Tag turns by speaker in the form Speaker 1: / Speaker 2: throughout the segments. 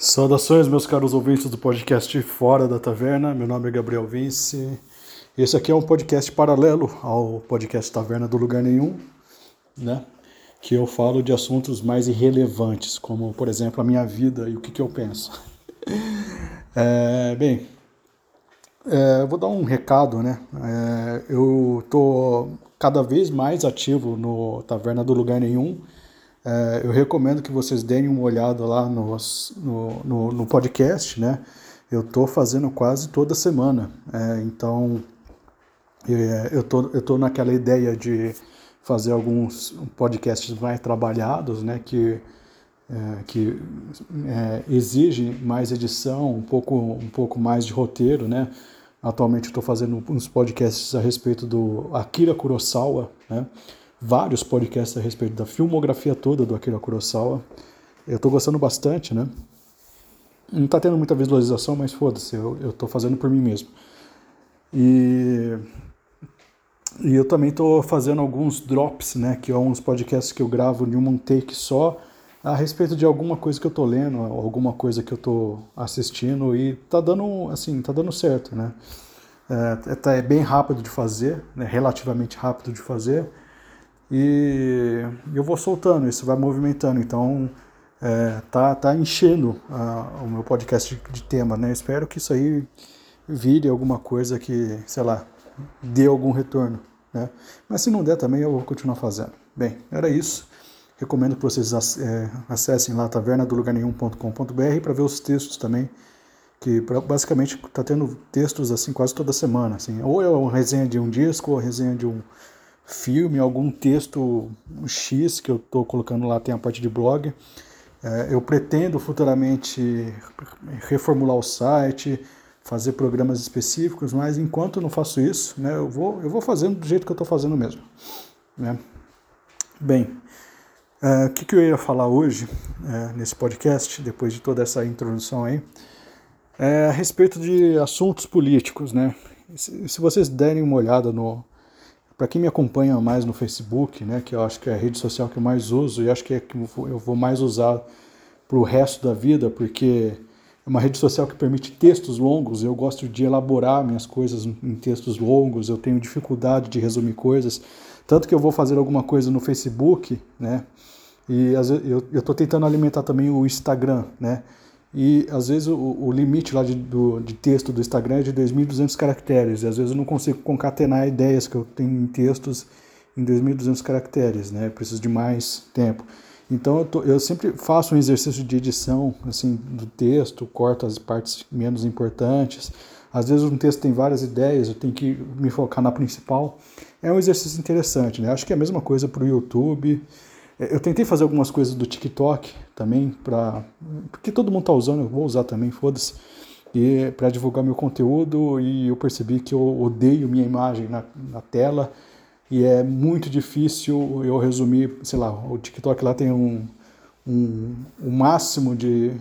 Speaker 1: Saudações, meus caros ouvintes do podcast Fora da Taverna. Meu nome é Gabriel Vince. Esse aqui é um podcast paralelo ao podcast Taverna do Lugar Nenhum, né? Que eu falo de assuntos mais irrelevantes, como, por exemplo, a minha vida e o que, que eu penso. É, bem, é, vou dar um recado, né? É, eu tô cada vez mais ativo no Taverna do Lugar Nenhum é, eu recomendo que vocês deem uma olhada lá no, no, no podcast, né? Eu estou fazendo quase toda semana, é, então é, eu tô, eu tô naquela ideia de fazer alguns podcasts mais trabalhados, né? Que é, que é, exigem mais edição, um pouco, um pouco mais de roteiro, né? Atualmente estou fazendo uns podcasts a respeito do Akira Kurosawa, né? Vários podcasts a respeito da filmografia toda do Akira Kurosawa. Eu estou gostando bastante, né? Não está tendo muita visualização, mas foda-se, eu, estou fazendo por mim mesmo. E, e eu também estou fazendo alguns drops, né? Que são uns podcasts que eu gravo de um take só a respeito de alguma coisa que eu estou lendo, alguma coisa que eu estou assistindo e tá dando, assim, tá dando certo, né? É, tá, é bem rápido de fazer, né? relativamente rápido de fazer e eu vou soltando, isso vai movimentando. Então, é, tá, tá enchendo o meu podcast de, de tema, né? Espero que isso aí vire alguma coisa que, sei lá, dê algum retorno, né? Mas se não der também, eu vou continuar fazendo. Bem, era isso. Recomendo que vocês é, acessem lá tavernadolugarnenhum.com.br para ver os textos também, que basicamente está tendo textos assim quase toda semana, assim, ou é uma resenha de um disco, ou a resenha de um filme, algum texto X que eu estou colocando lá, tem a parte de blog. É, eu pretendo futuramente reformular o site, fazer programas específicos, mas enquanto não faço isso, né, eu, vou, eu vou fazendo do jeito que eu estou fazendo mesmo. Né? Bem, é, o que, que eu ia falar hoje é, nesse podcast, depois de toda essa introdução aí, é a respeito de assuntos políticos. Né? Se vocês derem uma olhada no, para quem me acompanha mais no Facebook, né, que eu acho que é a rede social que eu mais uso e acho que é que eu vou mais usar para o resto da vida, porque é uma rede social que permite textos longos. Eu gosto de elaborar minhas coisas em textos longos. Eu tenho dificuldade de resumir coisas, tanto que eu vou fazer alguma coisa no Facebook, né? E eu estou tentando alimentar também o Instagram, né? E às vezes o, o limite lá de, do, de texto do Instagram é de 2.200 caracteres, e às vezes eu não consigo concatenar ideias que eu tenho em textos em 2.200 caracteres, né? Eu preciso de mais tempo. Então eu, tô, eu, sempre faço um exercício de edição assim do texto, corto as partes menos importantes. Às vezes um texto tem várias ideias, eu tenho que me focar na principal. É um exercício interessante, né? Acho que é a mesma coisa para o YouTube. É, eu tentei fazer algumas coisas do TikTok também, pra, porque todo mundo está usando, eu vou usar também, foda-se, e para divulgar meu conteúdo e eu percebi que eu odeio minha imagem na, na tela e é muito difícil eu resumir, sei lá, o TikTok lá tem um, um, um máximo de,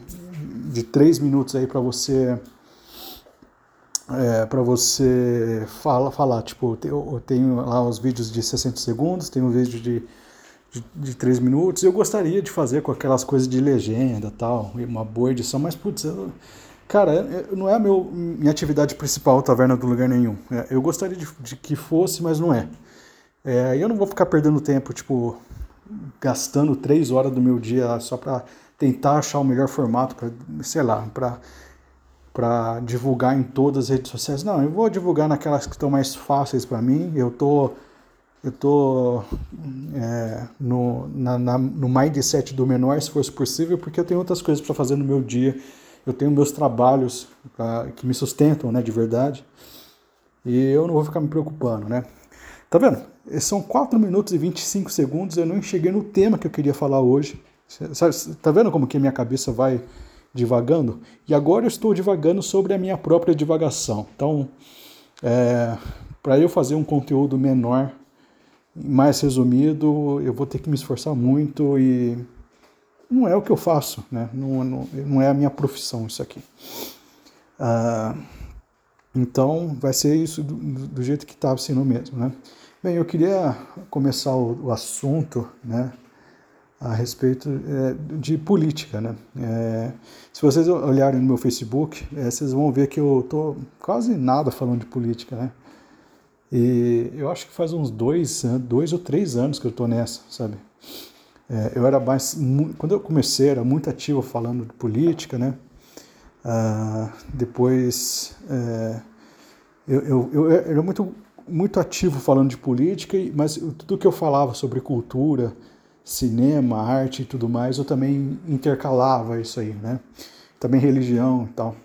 Speaker 1: de três minutos aí para você é, para você fala, falar, tipo, eu tenho lá os vídeos de 60 segundos, tem um vídeo de de, de três minutos. Eu gostaria de fazer com aquelas coisas de legenda tal, uma boa edição, mas putz, eu, cara, não é a meu, minha atividade principal Taverna do Lugar Nenhum. É, eu gostaria de, de, que fosse, mas não é. é. Eu não vou ficar perdendo tempo, tipo, gastando três horas do meu dia só para tentar achar o melhor formato para, sei lá, para para divulgar em todas as redes sociais. Não, eu vou divulgar naquelas que estão mais fáceis para mim. Eu tô eu estou é, no, na, na, no mindset do menor esforço possível, porque eu tenho outras coisas para fazer no meu dia, eu tenho meus trabalhos pra, que me sustentam né, de verdade, e eu não vou ficar me preocupando, né? Tá vendo? São 4 minutos e 25 segundos, eu não cheguei no tema que eu queria falar hoje. Tá vendo como que minha cabeça vai divagando? E agora eu estou divagando sobre a minha própria divagação. Então, é, para eu fazer um conteúdo menor mais resumido, eu vou ter que me esforçar muito e não é o que eu faço, né? não, não, não é a minha profissão isso aqui. Ah, então vai ser isso do, do jeito que estava sendo mesmo. Né? Bem, eu queria começar o, o assunto né, a respeito é, de política, né? É, se vocês olharem no meu Facebook, é, vocês vão ver que eu tô quase nada falando de política, né? E eu acho que faz uns dois, dois ou três anos que eu tô nessa, sabe? É, eu era mais, quando eu comecei, era muito ativo falando de política, né? Ah, depois, é, eu, eu, eu era muito, muito ativo falando de política, mas tudo que eu falava sobre cultura, cinema, arte e tudo mais, eu também intercalava isso aí, né? Também religião e tal.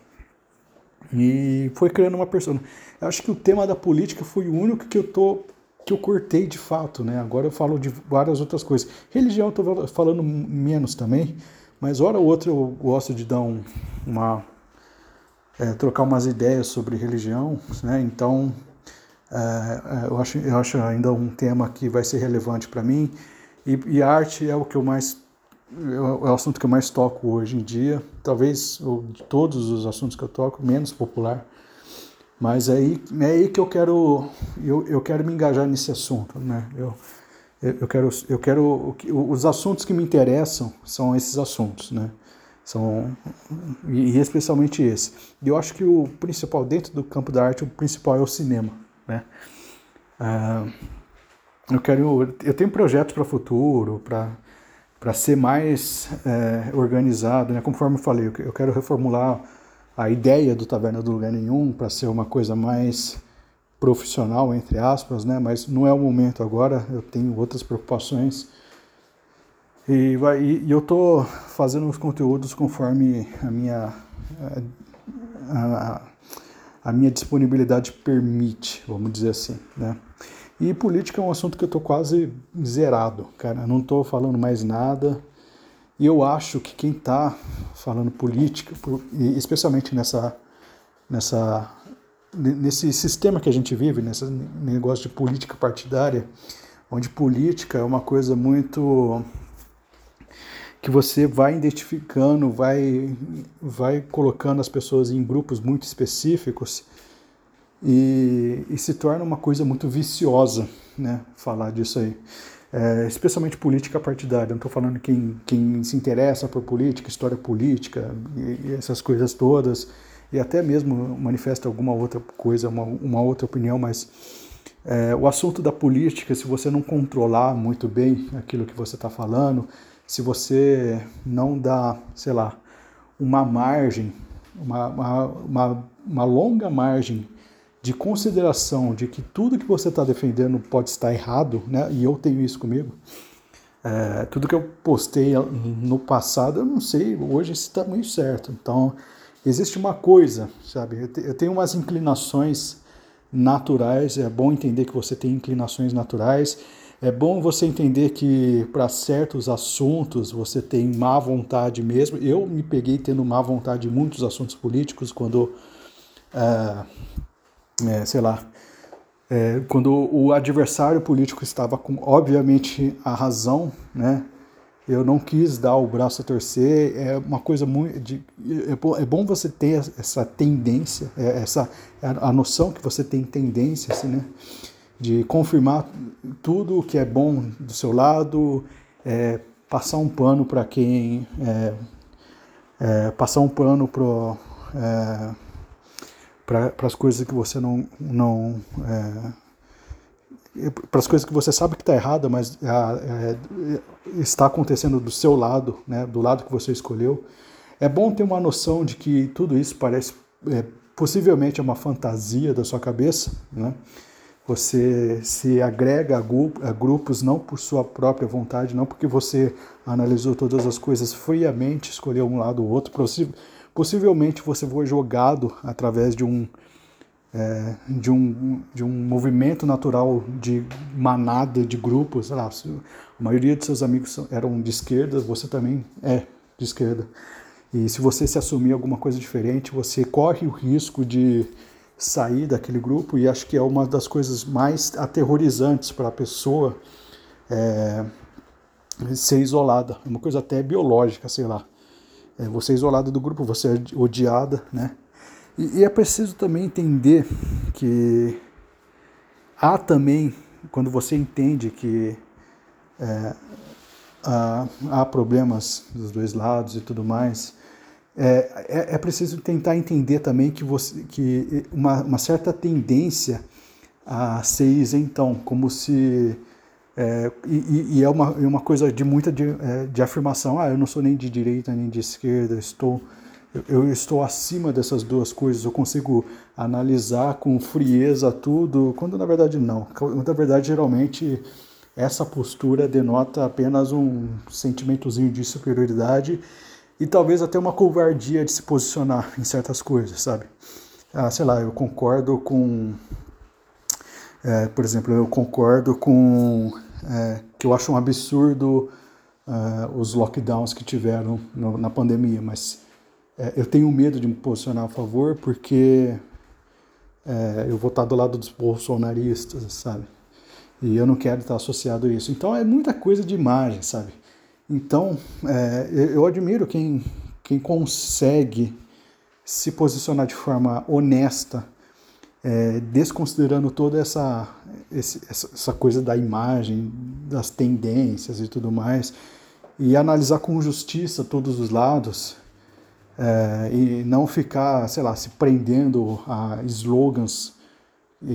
Speaker 1: E foi criando uma persona. Eu acho que o tema da política foi o único que eu tô que eu cortei de fato, né? Agora eu falo de várias outras coisas. Religião eu tô falando menos também, mas hora ou outra eu gosto de dar um, uma é, trocar umas ideias sobre religião, né? Então é, é eu acho eu acho ainda um tema que vai ser relevante para mim. E, e arte é o que eu mais é o assunto que eu mais toco hoje em dia. Talvez de todos os assuntos que eu toco, menos popular. Mas é aí, é aí que eu quero, eu, eu quero me engajar nesse assunto, né? Eu, eu quero, eu quero, os assuntos que me interessam são esses assuntos, né? São, e especialmente esse. E eu acho que o principal, dentro do campo da arte, o principal é o cinema, né? Ah, eu quero eu tenho projetos para o futuro para para ser mais é, organizado né? Conforme eu falei eu quero reformular a ideia do taverna do lugar nenhum para ser uma coisa mais profissional entre aspas né? Mas não é o momento agora eu tenho outras preocupações. E, vai, e, eu tô fazendo os conteúdos conforme a minha a, a, a minha disponibilidade permite vamos dizer assim né e política é um assunto que eu tô quase zerado, cara. Não tô falando mais nada. E eu acho que quem tá falando política, especialmente nessa, nessa, nesse sistema que a gente vive, nesse negócio de política partidária, onde política é uma coisa muito que você vai identificando, vai, vai colocando as pessoas em grupos muito específicos e, e se torna uma coisa muito viciosa, né, falar disso aí. É, especialmente política partidária. Não estou falando quem, quem se interessa por política, história política e, e, essas coisas todas, e até mesmo manifesta alguma outra coisa, uma, uma outra opinião, mas é, o assunto da política, se você não controlar muito bem aquilo que você está falando, se você não dá, sei lá, uma margem, uma, uma, uma, uma longa margem de consideração de que tudo que você está defendendo pode estar errado, né? E eu tenho isso comigo. É, tudo que eu postei no passado, eu não sei hoje se está muito certo. Então, existe uma coisa, sabe? Eu tenho umas inclinações naturais. É bom entender que você tem inclinações naturais. É bom você entender que para certos assuntos você tem má vontade mesmo. Eu me peguei tendo má vontade em muitos assuntos políticos quando é, é, sei lá, é, quando o adversário político estava com, obviamente, a razão, né? Eu não quis dar o braço a torcer. É uma coisa muito. De, é, bom, é bom você ter essa tendência, é, essa a noção que você tem tendência, assim, né? De confirmar tudo o que é bom do seu lado, é, passar um pano para quem. É, é, passar um pano para para as coisas que você não. não é, para as coisas que você sabe que está errada, mas é, é, está acontecendo do seu lado, né, do lado que você escolheu. É bom ter uma noção de que tudo isso parece é, possivelmente é uma fantasia da sua cabeça, né? Você se agrega a grupos não por sua própria vontade, não porque você analisou todas as coisas friamente, escolheu um lado ou outro, possivelmente você foi jogado através de um, é, de um, de um movimento natural de manada, de grupos. Lá, a maioria de seus amigos eram de esquerda, você também é de esquerda. E se você se assumir alguma coisa diferente, você corre o risco de sair daquele grupo, e acho que é uma das coisas mais aterrorizantes para a pessoa é, ser isolada. É uma coisa até biológica, sei lá é, você é isolada do grupo, você é odiada, né? E, e, é preciso também entender que há também, quando você entende que é, ah, há problemas dos dois lados e tudo mais, é, é, é, preciso tentar entender também que, você, que uma, uma certa tendência a ser isentão, como se. É, e, e, é uma, é uma coisa de muita de, é, de, afirmação: ah, eu não sou nem de direita nem de esquerda, estou, eu, eu, estou acima dessas duas coisas, eu consigo analisar com frieza tudo, quando na verdade não. Na verdade, geralmente, essa postura denota apenas um sentimentozinho de superioridade e talvez até uma covardia de se posicionar em certas coisas, sabe? Ah, sei lá, eu concordo com. É, por exemplo, eu concordo com. É, que eu acho um absurdo é, os lockdowns que tiveram no, na pandemia, mas é, eu tenho medo de me posicionar a favor porque é, eu vou estar do lado dos bolsonaristas, sabe? E eu não quero estar associado a isso. Então é muita coisa de imagem, sabe? Então, é, eu admiro quem, quem consegue se posicionar de forma honesta, é, desconsiderando toda essa, essa coisa da imagem, das tendências e tudo mais, e analisar com justiça todos os lados, é, e não ficar, sei lá, se prendendo a slogans e,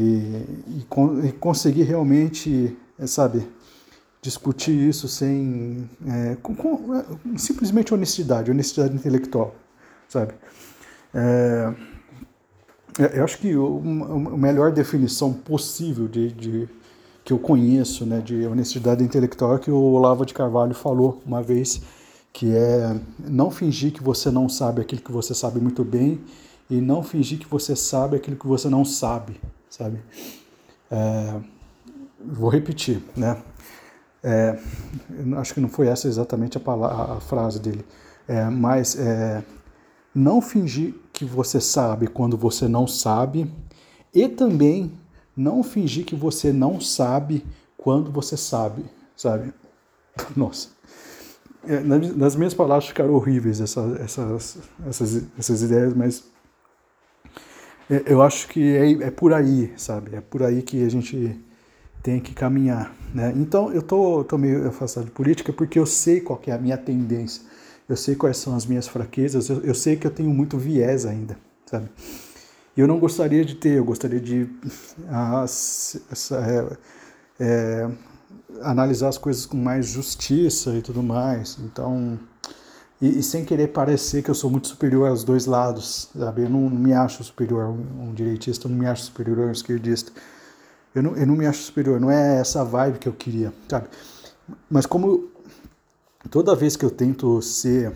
Speaker 1: e, e conseguir realmente, é, sabe, discutir isso sem é, com, com, é, simplesmente honestidade, honestidade intelectual, sabe? É eu acho que a melhor definição possível de, de, que eu conheço, né, de honestidade intelectual é que o Olavo de Carvalho falou uma vez, que é não fingir que você não sabe aquilo que você sabe muito bem e não fingir que você sabe aquilo que você não sabe, sabe? É, vou repetir, né? É, acho que não foi essa exatamente a, palavra, a frase dele, é, mas é, não fingir que você sabe quando você não sabe, e também não fingir que você não sabe quando você sabe, sabe? Nossa. É, nas minhas palavras ficaram horríveis essa, essas, essas, essas ideias, mas é, eu acho que é, é por aí, sabe? É por aí que a gente tem que caminhar. Né? Então eu tô, tô meio afastado de política porque eu sei qual é a minha tendência, eu sei quais são as minhas fraquezas, eu, eu sei que eu tenho muito viés ainda, sabe? E eu não gostaria de ter, eu gostaria de as, essa, é, é, analisar as coisas com mais justiça e tudo mais. Então, e, e, sem querer parecer que eu sou muito superior aos dois lados, sabe? Eu não, não me acho superior a um, um direitista, eu não me acho superior a um esquerdista. Eu não, eu não me acho superior, não é essa vibe que eu queria, sabe? Mas como toda vez que eu tento ser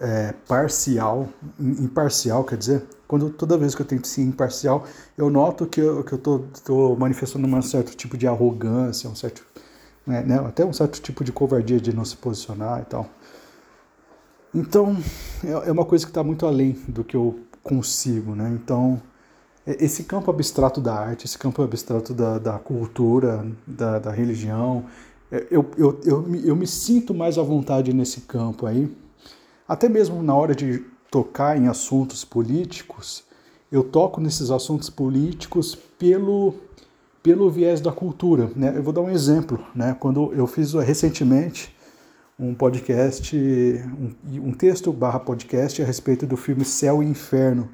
Speaker 1: é, parcial, imparcial, quer dizer, quando toda vez que eu tento ser imparcial, eu noto que eu, que eu tô, tô manifestando um certo tipo de arrogância, um certo, né, né, até um certo tipo de covardia de não se posicionar e tal. Então, é, é uma coisa que está muito além do que eu consigo, né? Então, esse campo abstrato da arte, esse campo abstrato da, da cultura, da, da religião, é, eu, eu, eu, eu me sinto mais à vontade nesse campo aí. Até mesmo na hora de tocar em assuntos políticos, eu toco nesses assuntos políticos pelo, pelo viés da cultura. Né? Eu vou dar um exemplo. Né? Quando eu fiz recentemente um podcast, um, um texto barra podcast a respeito do filme Céu e Inferno,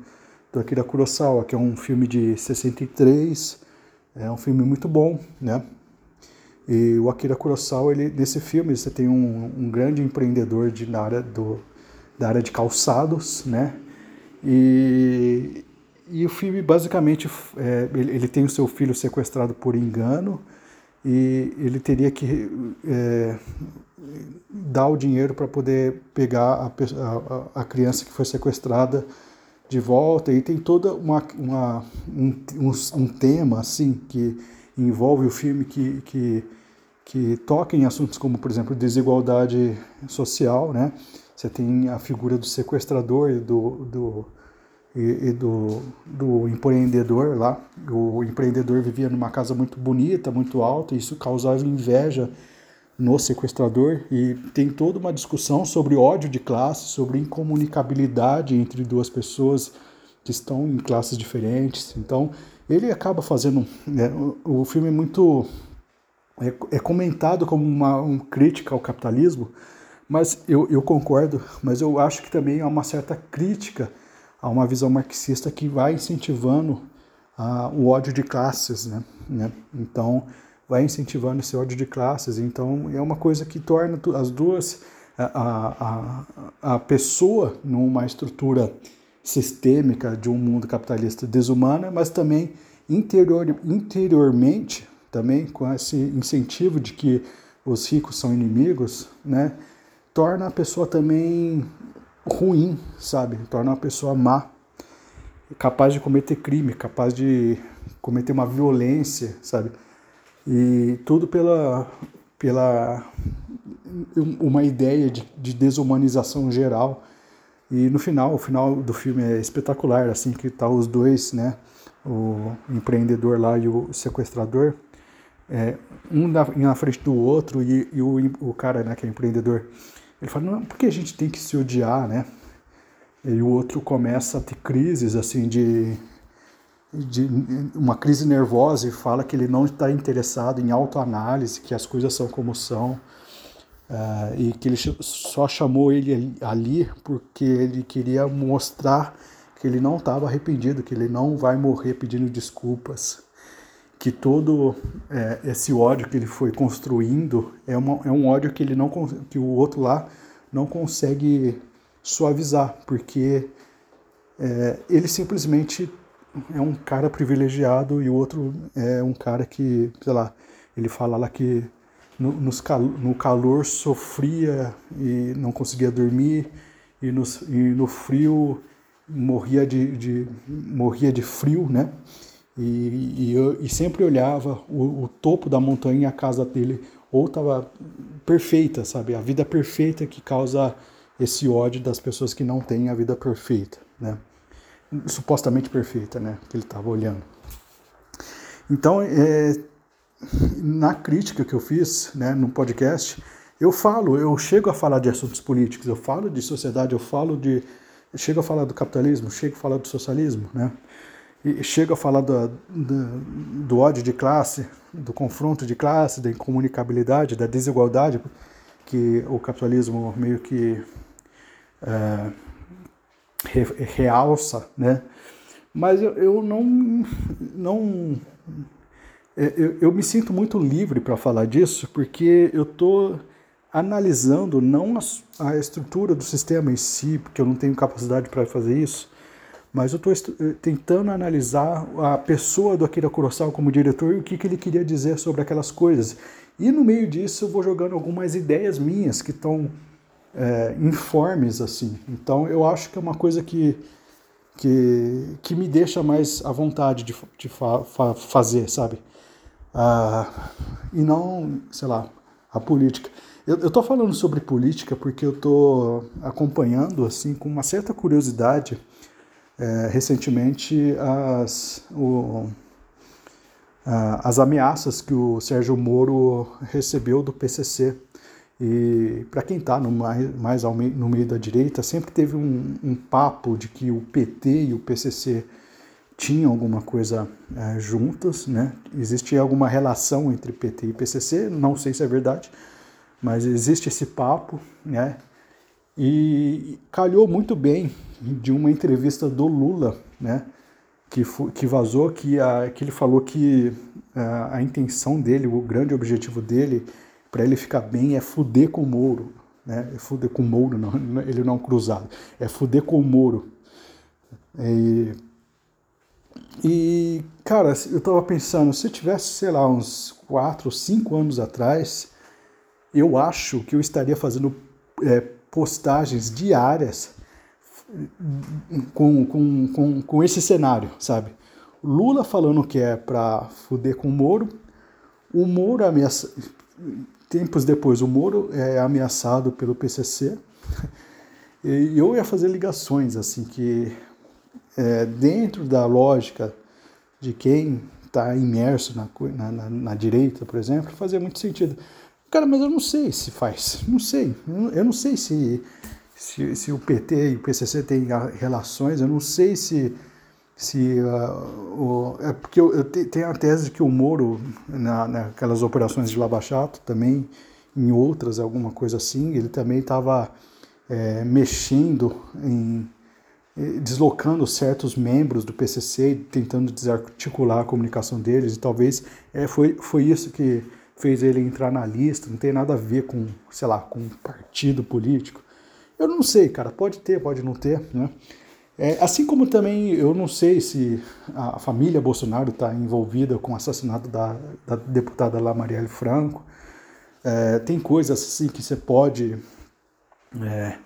Speaker 1: do Akira Kurosawa, que é um filme de 63, é um filme muito bom, né? E o Akira Kurosawa, ele, nesse filme, você tem um, um grande empreendedor de, na área do, da área de calçados, né? E, e o filme, basicamente, é, ele, ele, tem o seu filho sequestrado por engano e ele teria que é, dar o dinheiro para poder pegar a, a, a criança que foi sequestrada de volta e tem toda uma, uma um, um, um, tema assim que envolve o filme que, que, que toca em assuntos como por exemplo desigualdade social né você tem a figura do sequestrador e do, do e, e do, do empreendedor lá o empreendedor vivia numa casa muito bonita muito alta e isso causava inveja no sequestrador e tem toda uma discussão sobre ódio de classe, sobre incomunicabilidade entre duas pessoas que estão em classes diferentes. Então, ele acaba fazendo. Né, o, filme é muito é, é comentado como uma um crítica ao capitalismo, mas eu, eu concordo, mas eu acho que também há uma certa crítica a uma visão marxista que vai incentivando uh, o ódio de classes, né? né? Então, vai incentivando esse ódio de classes. Então, é uma coisa que torna as duas, a, a, a pessoa numa estrutura sistêmica de um mundo capitalista desumana, mas também interior, interiormente, também com esse incentivo de que os ricos são inimigos, né? Torna a pessoa também ruim, sabe? Torna uma pessoa má, capaz de cometer crime, capaz de cometer uma violência, sabe? E tudo pela, pela uma ideia de, de desumanização geral. E no final, o final do filme é espetacular, assim, que tá os dois, né? O empreendedor lá e o sequestrador, é, um na, na frente do outro, e, e o, o cara, né, que é empreendedor, ele fala, não, por que a gente tem que se odiar, né? E o outro começa a ter crises, assim, de, de uma crise nervosa e fala que ele não está interessado em autoanálise, que as coisas são como são, uh, e que ele só chamou ele ali porque ele queria mostrar que ele não estava arrependido, que ele não vai morrer pedindo desculpas que todo é, esse ódio que ele foi construindo é, uma, é um ódio que ele não que o outro lá não consegue suavizar, porque é, ele simplesmente é um cara privilegiado e o outro é um cara que, sei lá, ele fala lá que no, nos, no calor sofria e não conseguia dormir e, e no frio morria de, de, morria de frio, né? E, e, e sempre olhava o, o, topo da montanha, a casa dele, ou estava perfeita, sabe? A vida perfeita que causa esse ódio das pessoas que não têm a vida perfeita, né? Supostamente perfeita, né? Que ele estava olhando. Então, é, na crítica que eu fiz né, no podcast, eu falo, eu chego a falar de assuntos políticos, eu falo de sociedade, eu falo de. Eu chego a falar do capitalismo, chego a falar do socialismo, né? E chega a falar do, do, do, ódio de classe, do confronto de classe, da incomunicabilidade, da desigualdade que o capitalismo meio que é, re, realça, né? Mas eu, eu não, não é, eu, eu me sinto muito livre para falar disso, porque eu estou analisando não a, a estrutura do sistema em si, porque eu não tenho capacidade para fazer isso, mas eu estou eh, tentando analisar a pessoa do Akira Kurosawa como diretor e o que, que ele queria dizer sobre aquelas coisas. E no meio disso eu vou jogando algumas ideias minhas que estão é, informes assim. Então eu acho que é uma coisa que que, que me deixa mais à vontade de, de fa, fa, fazer, sabe? Ah, e não, sei lá, a política. Eu estou falando sobre política porque eu estou acompanhando assim com uma certa curiosidade é, recentemente as, o, a, as ameaças que o Sérgio Moro recebeu do PCC. E para quem está no, mais, mais ao meio, no meio da direita, sempre teve um, um, papo de que o PT e o PCC tinham alguma coisa é, juntas, né? Existia alguma relação entre PT e PCC, não sei se é verdade, mas existe esse papo, né? E calhou muito bem de uma entrevista do Lula, né, que, que vazou, que, a, que ele falou que a, a intenção dele, o grande objetivo dele, para ele ficar bem, é fuder com o Moro. Né? É fuder com o Moro, não, ele não é cruzado, é fuder com o Moro. E, e, cara, eu tava pensando, se eu tivesse, sei lá, uns 4, 5 anos atrás, eu acho que eu estaria fazendo é, postagens diárias com, com, com, com esse cenário, sabe? Lula falando que é para fuder com o Moro, o Moro ameaça... Tempos depois, o Moro é ameaçado pelo PCC, e eu ia fazer ligações, assim, que é, dentro da lógica de quem está imerso na, na, na, direita, por exemplo, fazia muito sentido. Cara, mas eu não sei se faz, não sei, eu não sei se se, se o PT e o PCC têm relações, eu não sei se, se uh, o, é porque eu, eu te, tenho a tese que o Moro na, naquelas operações de Lava Jato também em outras alguma coisa assim ele também estava é, mexendo em deslocando certos membros do PCC tentando desarticular a comunicação deles e talvez é, foi, foi isso que fez ele entrar na lista não tem nada a ver com sei lá com um partido político eu não sei cara pode ter pode não ter né é, assim como também eu não sei se a família Bolsonaro está envolvida com o assassinato da, da deputada lá Marielle Franco. É, tem coisas assim que você pode, é,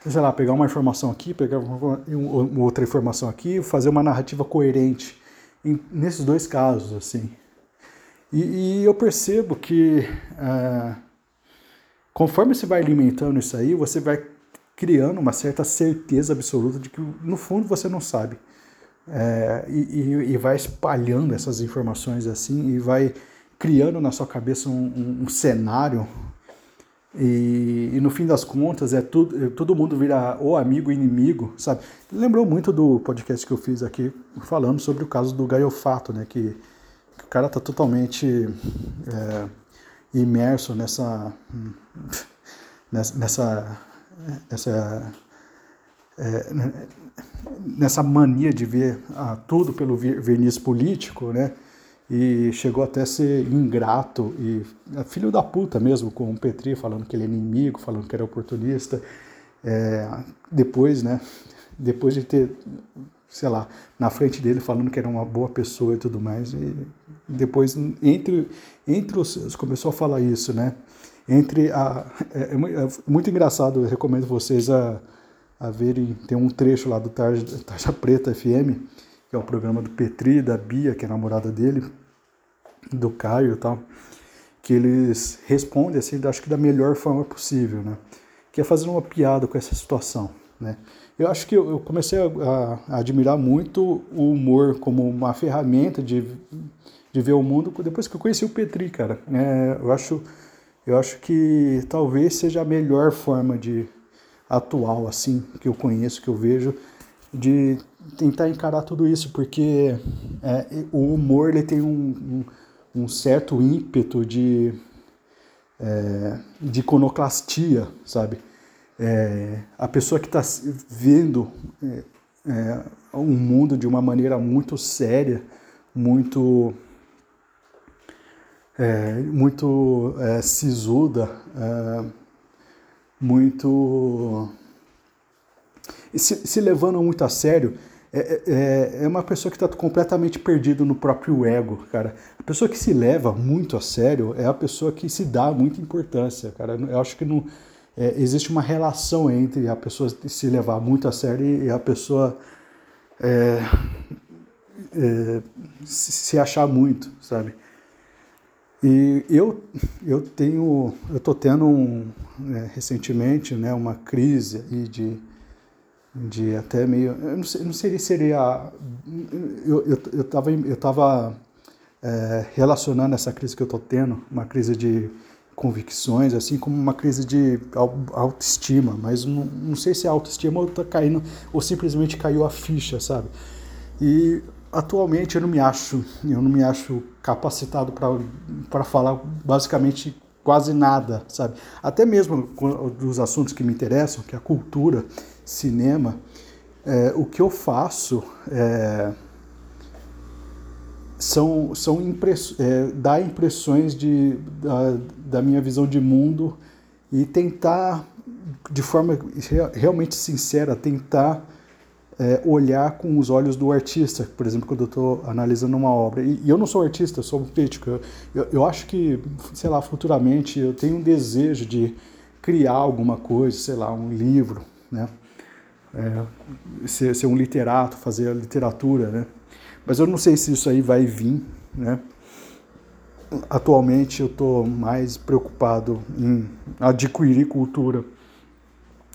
Speaker 1: sei lá, pegar uma informação aqui, pegar uma, uma outra informação aqui, fazer uma narrativa coerente em, nesses dois casos, assim. E, e eu percebo que é, conforme você vai alimentando isso aí, você vai criando uma certa certeza absoluta de que, no fundo, você não sabe. É, e, e, vai espalhando essas informações assim e vai criando na sua cabeça um, um, um cenário e, e, no fim das contas é tudo, todo mundo vira ou amigo ou inimigo, sabe? Lembrou muito do podcast que eu fiz aqui falando sobre o caso do Gaiofato, né? Que, cara tá totalmente é, imerso nessa, nessa, nessa essa, é, nessa mania de ver tudo pelo verniz político, né? E chegou até a ser ingrato e é, filho da puta mesmo com o Petri, falando que ele é inimigo, falando que era oportunista. É, depois, né? Depois de ter, sei lá, na frente dele falando que era uma boa pessoa e tudo mais. E depois, entre, entre os. Começou a falar isso, né? entre a. É, é, é, muito engraçado, eu recomendo vocês a, a verem. Tem um trecho lá do Tarja, Tarja Preta FM, que é o programa do Petri, da Bia, que é a namorada dele, do Caio e tal, que eles respondem assim, acho que da melhor forma possível, né? Que é fazendo uma piada com essa situação, né? Eu acho que eu comecei a, a admirar muito o humor como uma ferramenta de, de ver o mundo depois que eu conheci o Petri, cara. É, eu acho eu acho que talvez seja a melhor forma de atual assim que eu conheço, que eu vejo, de tentar encarar tudo isso, porque é, o humor ele tem um, um, um certo ímpeto de, é, de iconoclastia, sabe? É, a pessoa que está vendo é, é, um mundo de uma maneira muito séria, muito é, muito é, sisuda, é, muito. Se, se, levando muito a sério, é, é, é, é uma pessoa que está completamente perdido no próprio ego, cara. A pessoa que se leva muito a sério é a pessoa que se dá muita importância, cara. Eu acho que não. É, existe uma relação entre a pessoa se levar muito a sério e a pessoa é, é, se achar muito, sabe? E eu, eu tenho, eu estou tendo um, né, recentemente né, uma crise de, de até meio, eu não sei, não sei se seria, eu eu, eu, eu tava, é, relacionando essa crise que eu estou tendo, uma crise de convicções, assim como uma crise de autoestima, mas não, não sei se é autoestima ou está caindo, ou simplesmente caiu a ficha, sabe? E atualmente eu não me acho, eu não me acho capacitado para falar basicamente quase nada, sabe? Até mesmo dos assuntos que me interessam, que é a cultura, cinema, é, o que eu faço é, são, são impress, é, impressões de, da, da minha visão de mundo e tentar, de forma realmente sincera, tentar é, olhar com os olhos do artista, por exemplo, quando eu estou analisando uma obra. E, e, eu não sou artista, eu sou um crítico. Eu, eu, eu, acho que, sei lá, futuramente eu tenho um desejo de criar alguma coisa, sei lá, um livro, né? É, ser, ser um literato, fazer a literatura, né? Mas eu não sei se isso aí vai vir, né? Atualmente eu estou mais preocupado em adquirir cultura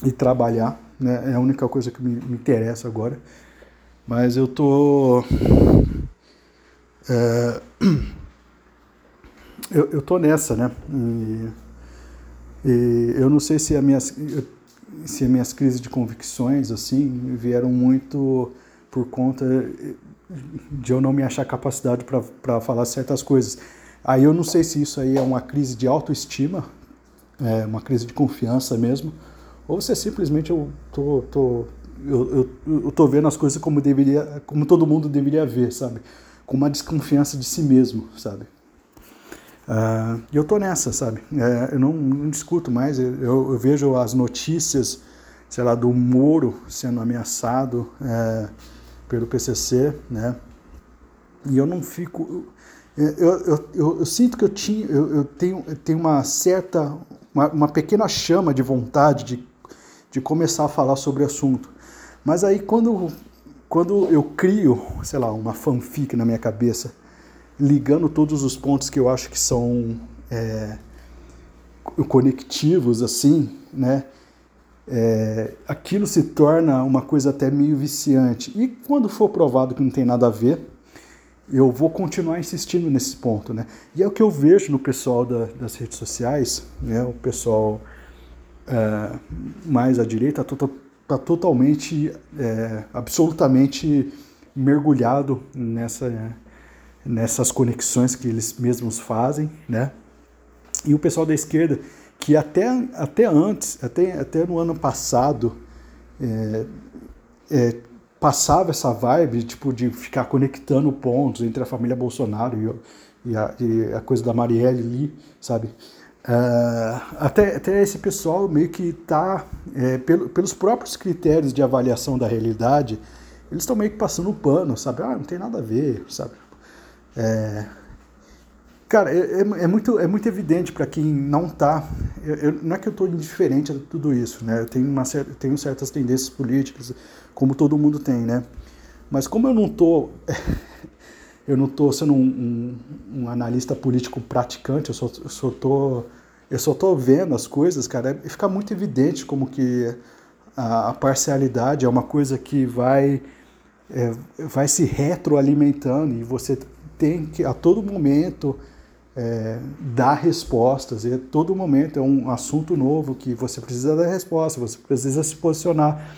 Speaker 1: e trabalhar né? É a única coisa que me, me interessa agora. Mas eu tô. É, eu, eu tô nessa, né? E, e eu não sei se as minhas, se as minhas crises de convicções assim vieram muito por conta de eu não me achar capacidade para falar certas coisas. Aí eu não sei se isso aí é uma crise de autoestima, é uma crise de confiança mesmo, ou se é simplesmente eu tô, tô, eu, eu, eu tô vendo as coisas como deveria, como todo mundo deveria ver, sabe? Com uma desconfiança de si mesmo, sabe? Uh, eu tô nessa, sabe? É, eu não, não, discuto mais, eu, eu, vejo as notícias, sei lá, do Moro sendo ameaçado é, pelo PCC, né? E eu não fico... Eu, eu, eu, eu sinto que eu, tinha, eu, tenho, tenho uma certa, uma, uma pequena chama de vontade de, de começar a falar sobre o assunto. Mas aí quando, quando eu crio, sei lá, uma fanfic na minha cabeça, ligando todos os pontos que eu acho que são é, conectivos, assim, né? É, aquilo se torna uma coisa até meio viciante. E quando for provado que não tem nada a ver, eu vou continuar insistindo nesse ponto, né? E é o que eu vejo no pessoal da, das redes sociais, né? O pessoal é, mais à direita, está totalmente, é, absolutamente mergulhado nessa, nessas conexões que eles mesmos fazem, né? E o pessoal da esquerda, que até, até antes, até, até no ano passado, é, é, passava essa vibe tipo, de ficar conectando pontos entre a família Bolsonaro e, e, a, e a, coisa da Marielle ali, sabe? Uh, até, até esse pessoal meio que está, é, pelo, pelos próprios critérios de avaliação da realidade, eles estão meio que passando o pano, sabe? Ah, não tem nada a ver, sabe? É, cara, é, é, é muito, é muito evidente para quem não está. não é que eu estou indiferente a tudo isso, né? Eu tenho, uma, tenho certas tendências políticas, como todo mundo tem, né? Mas como eu não estou. eu não estou sendo um, um, um, analista político praticante, eu só, eu só tô eu só tô vendo as coisas, cara, e fica muito evidente como que a, a parcialidade é uma coisa que vai é, vai se retroalimentando e você tem que a todo momento é, dar respostas, e todo momento é um assunto novo que você precisa dar resposta, você precisa se posicionar,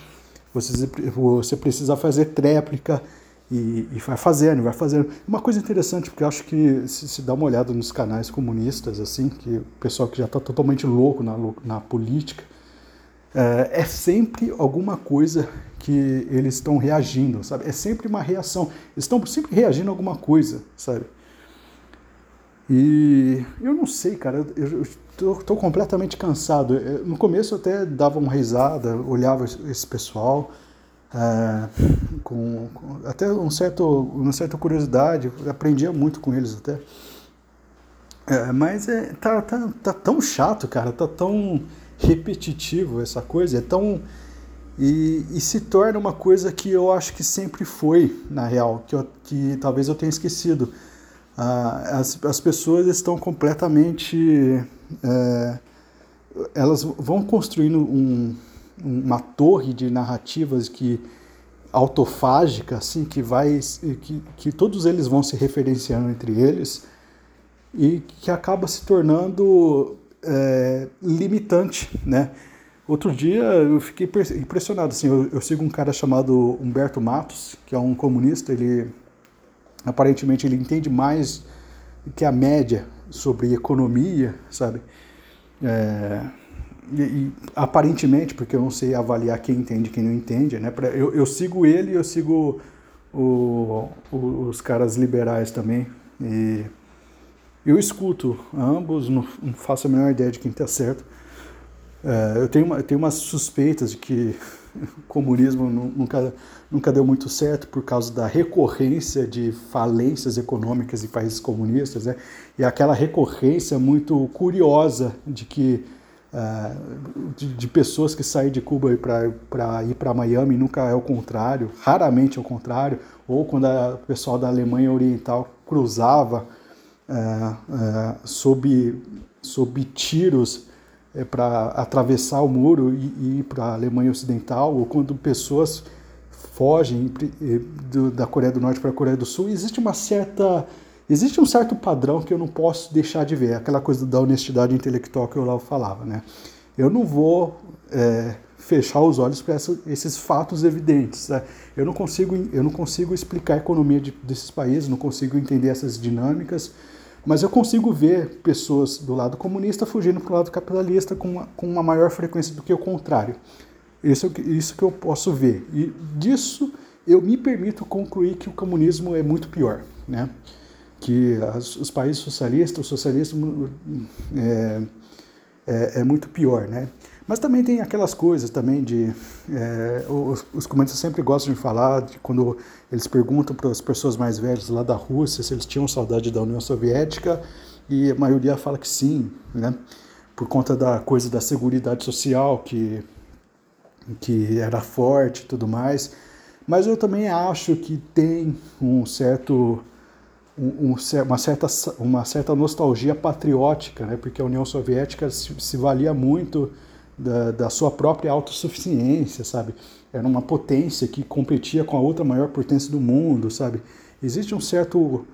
Speaker 1: você, você precisa fazer tréplica, e, e, vai fazendo, vai fazendo. Uma coisa interessante, porque eu acho que se, se dá uma olhada nos canais comunistas, assim, que o pessoal que já está totalmente louco na, na política, é, é, sempre alguma coisa que eles estão reagindo, sabe? É sempre uma reação. Eles estão sempre reagindo a alguma coisa, sabe? E eu não sei, cara, eu, estou completamente cansado. No começo eu até dava uma risada, olhava esse pessoal, é, com, com, até um certo, uma certa curiosidade, aprendia muito com eles até. É, mas é, tá, tá, tá tão chato, cara, tá tão repetitivo essa coisa, é tão. E, e, se torna uma coisa que eu acho que sempre foi, na real, que, eu, que talvez eu tenha esquecido. As, as pessoas estão completamente. É, elas vão construindo um, uma torre de narrativas que autofágica, assim, que vai que, que todos eles vão se referenciando entre eles e que acaba se tornando é, limitante, né? Outro dia eu fiquei impressionado, assim, eu, eu, sigo um cara chamado Humberto Matos, que é um comunista, ele aparentemente ele entende mais que a média sobre economia, sabe? É, e, e, aparentemente, porque eu não sei avaliar quem entende e quem não entende, né? Eu, eu sigo ele eu sigo o, o, os caras liberais também. E eu escuto ambos, não, não faço a menor ideia de quem está certo. É, eu, tenho uma, eu tenho umas suspeitas de que o comunismo nunca, nunca deu muito certo por causa da recorrência de falências econômicas em países comunistas, né? E aquela recorrência muito curiosa de que uh, de, de, pessoas que saem de Cuba para ir para Miami, nunca é o contrário, raramente é o contrário, ou quando o pessoal da Alemanha Oriental cruzava uh, uh, sob, sob tiros é, para atravessar o muro e, e ir para a Alemanha Ocidental, ou quando pessoas fogem da Coreia do Norte para a Coreia do Sul, existe uma certa existe um certo padrão que eu não posso deixar de ver, aquela coisa da honestidade intelectual que eu lá falava, né? Eu não vou é, fechar os olhos para esses fatos evidentes. Né? Eu, não consigo, eu não consigo explicar a economia de, desses países, não consigo entender essas dinâmicas, mas eu consigo ver pessoas do lado comunista fugindo para o lado capitalista com uma, com uma maior frequência do que o contrário. Isso, isso que eu posso ver. E disso eu me permito concluir que o comunismo é muito pior. Né? Que as, os países socialistas, o socialismo é, é, é muito pior. Né? Mas também tem aquelas coisas também de. É, os, os comunistas sempre gostam de falar, de quando eles perguntam para as pessoas mais velhas lá da Rússia se eles tinham saudade da União Soviética, e a maioria fala que sim, né? Por conta da coisa da segurança social, que, que era forte e tudo mais. Mas eu também acho que tem um certo. Um, uma, certa, uma certa nostalgia patriótica, né? porque a União Soviética se, se valia muito da, da sua própria autossuficiência, sabe? Era uma potência que competia com a outra maior potência do mundo, sabe? Existe um certo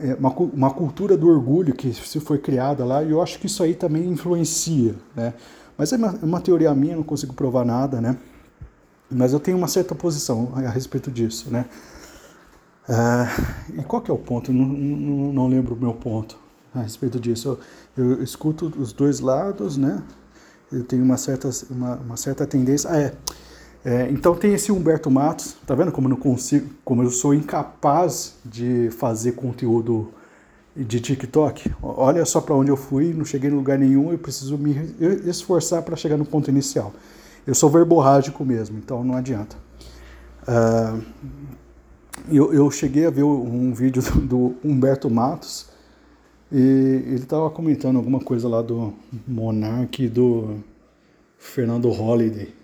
Speaker 1: é, uma, uma cultura do orgulho que se foi criada lá e eu acho que isso aí também influencia, né? Mas é uma, é uma teoria minha, não consigo provar nada, né? Mas eu tenho uma certa posição a, respeito disso, né? Uh, e qual que é o ponto? Não, não, não, lembro o meu ponto a respeito disso. Eu, eu escuto os dois lados, né? eu tenho uma certa, uma, uma certa tendência. Ah, é. é. Então tem esse Humberto Matos, tá vendo como eu não consigo, como eu sou incapaz de fazer conteúdo de TikTok? Olha só para onde eu fui, não cheguei em lugar nenhum, eu preciso me esforçar para chegar no ponto inicial. Eu sou verborrágico mesmo, então não adianta. Uh, eu, eu cheguei a ver um vídeo do, do Humberto Matos e ele estava comentando alguma coisa lá do Monark do Fernando Holliday.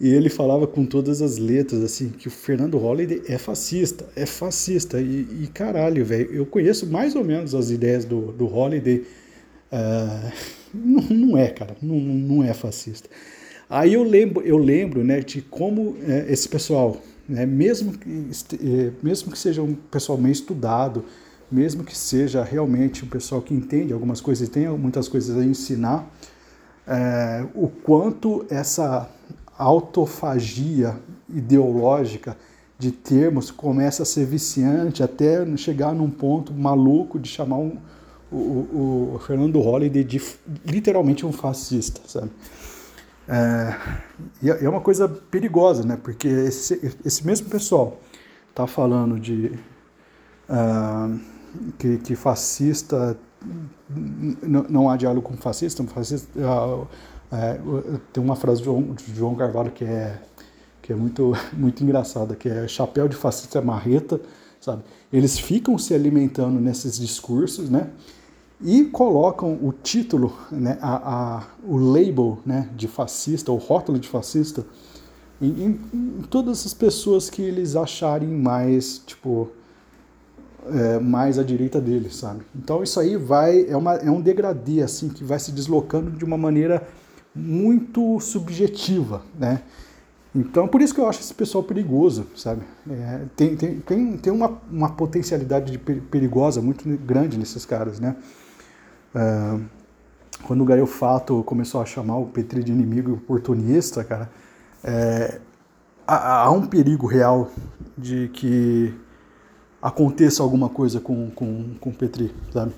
Speaker 1: E ele falava com todas as letras, assim, que o Fernando Holliday é fascista, é fascista. E, e caralho, velho, eu conheço mais ou menos as ideias do, do Holliday. Uh, não, não, é, cara, não, não é fascista. Aí eu lembro, eu lembro né, de como é, esse pessoal, né, mesmo, que, é, mesmo que seja um pessoal meio estudado, mesmo que seja realmente um pessoal que entende algumas coisas e tenha muitas coisas a ensinar, é, o quanto essa autofagia ideológica de termos começa a ser viciante até chegar num ponto maluco de chamar um, o, o, Fernando Holliday de literalmente um fascista, sabe? É, é, é uma coisa perigosa, né? Porque esse, esse mesmo pessoal está falando de uh, que, que fascista não, há diálogo com fascista, fascista é, é, tem uma frase de João, de João Carvalho que é que é muito muito engraçada, que é chapéu de fascista é marreta, sabe? Eles ficam se alimentando nesses discursos, né? E colocam o título, né, a, a, o label né, de fascista, o rótulo de fascista, em, em, em todas as pessoas que eles acharem mais, tipo, é, mais à direita dele, sabe? Então isso aí vai é, uma, é um degradê assim que vai se deslocando de uma maneira muito subjetiva, né? Então por isso que eu acho esse pessoal perigoso, sabe? É, tem, tem, tem, tem uma, uma potencialidade de perigosa muito grande nesses caras, né? É, quando o Gaio Fato começou a chamar o Petri de inimigo oportunista, cara, é, há, há um perigo real de que aconteça alguma coisa com, com, com o Petri, sabe?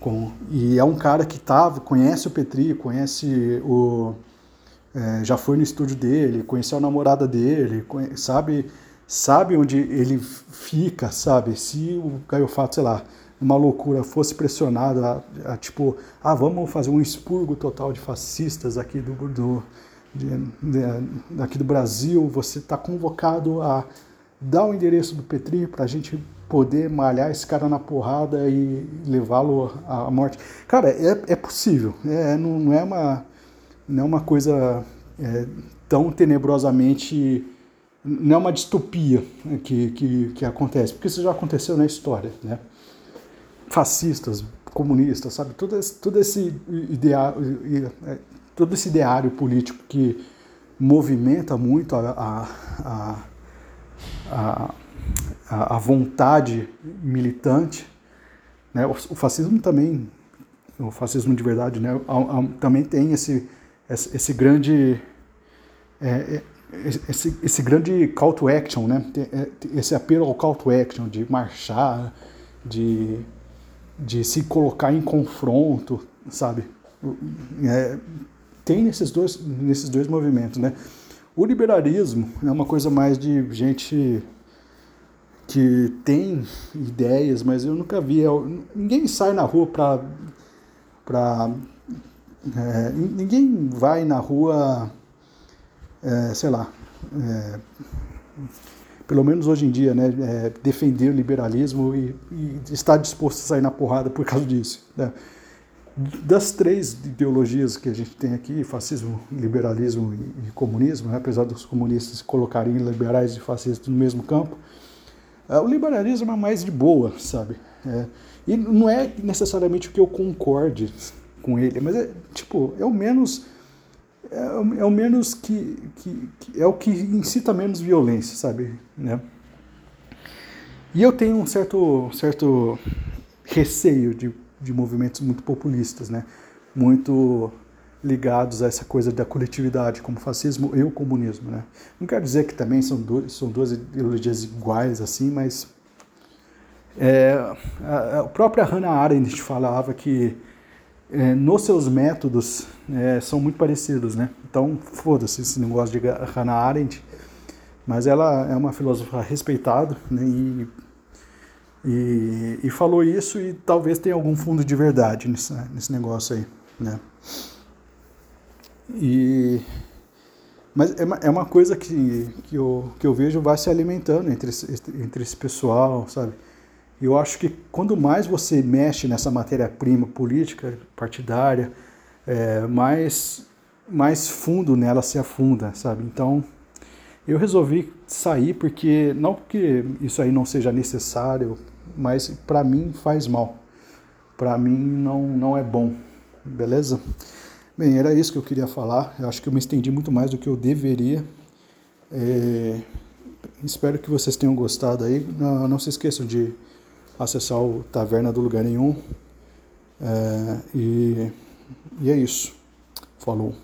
Speaker 1: Com, e é um cara que tava, conhece o Petri, conhece o. É, já foi no estúdio dele, conheceu a namorada dele, sabe, sabe onde ele fica, sabe? Se o Caio Fato, sei lá, uma loucura, fosse pressionado a, a, tipo, ah, vamos fazer um expurgo total de fascistas aqui do, do, de, de, aqui do Brasil, você está convocado a dar o endereço do Petri para a gente poder malhar esse cara na porrada e levá-lo à morte. Cara, é, é possível. É, não, não, é uma, não é uma coisa é, tão tenebrosamente. Não é uma distopia que, que, que acontece, porque isso já aconteceu na história. Né? Fascistas, comunistas, sabe? Todo esse, todo esse ideário, é, todo esse ideário político que movimenta muito a, a, a, a a, a vontade militante, né? O, o, fascismo também, o fascismo de verdade, né? também tem esse esse grande é, é, esse, esse grande call to action, né? É, esse apelo ao call to action de marchar, de, de se colocar em confronto, sabe? É, tem nesses dois, nesses dois movimentos, né? O liberalismo é uma coisa mais de gente que tem ideias, mas eu nunca vi. Ninguém sai na rua para. Pra, é, ninguém vai na rua, é, sei lá, é, pelo menos hoje em dia, né, é, defender o liberalismo e, e estar disposto a sair na porrada por causa disso. Né? Das três ideologias que a gente tem aqui, fascismo, liberalismo e, e comunismo, né, apesar dos comunistas colocarem liberais e fascistas no mesmo campo, é, o liberalismo é mais de boa, sabe? É, e não é necessariamente o que eu concorde com ele, mas é tipo, é o menos é, é o menos que, que, que, é o que incita menos violência, sabe? Né? E eu tenho um certo, certo receio de, de movimentos muito populistas, né? Muito ligados a essa coisa da coletividade, como fascismo e o comunismo, né? Não quero dizer que também são, duas são duas ideologias iguais assim, mas é, a, a própria Hannah Arendt falava que é, nos seus métodos é, são muito parecidos, né? Então, foda-se esse negócio de Hannah Arendt, mas ela é uma filósofa respeitada, né? E, e, e, falou isso e talvez tenha algum fundo de verdade nesse, nesse negócio aí, né? E, mas é uma, é uma coisa que, que, eu, que eu vejo vai se alimentando entre esse, entre esse pessoal, sabe? Eu acho que quando mais você mexe nessa matéria-prima política, partidária, é, mais, mais fundo nela se afunda, sabe? Então, eu resolvi sair porque, não porque isso aí não seja necessário, mas para mim faz mal. Para mim não, não é bom, beleza? Bem, era isso que eu queria falar. Eu acho que eu me estendi muito mais do que eu deveria. É, espero que vocês tenham gostado aí. Não, não se esqueçam de acessar o Taverna do Lugar Nenhum. É, e, e é isso. Falou.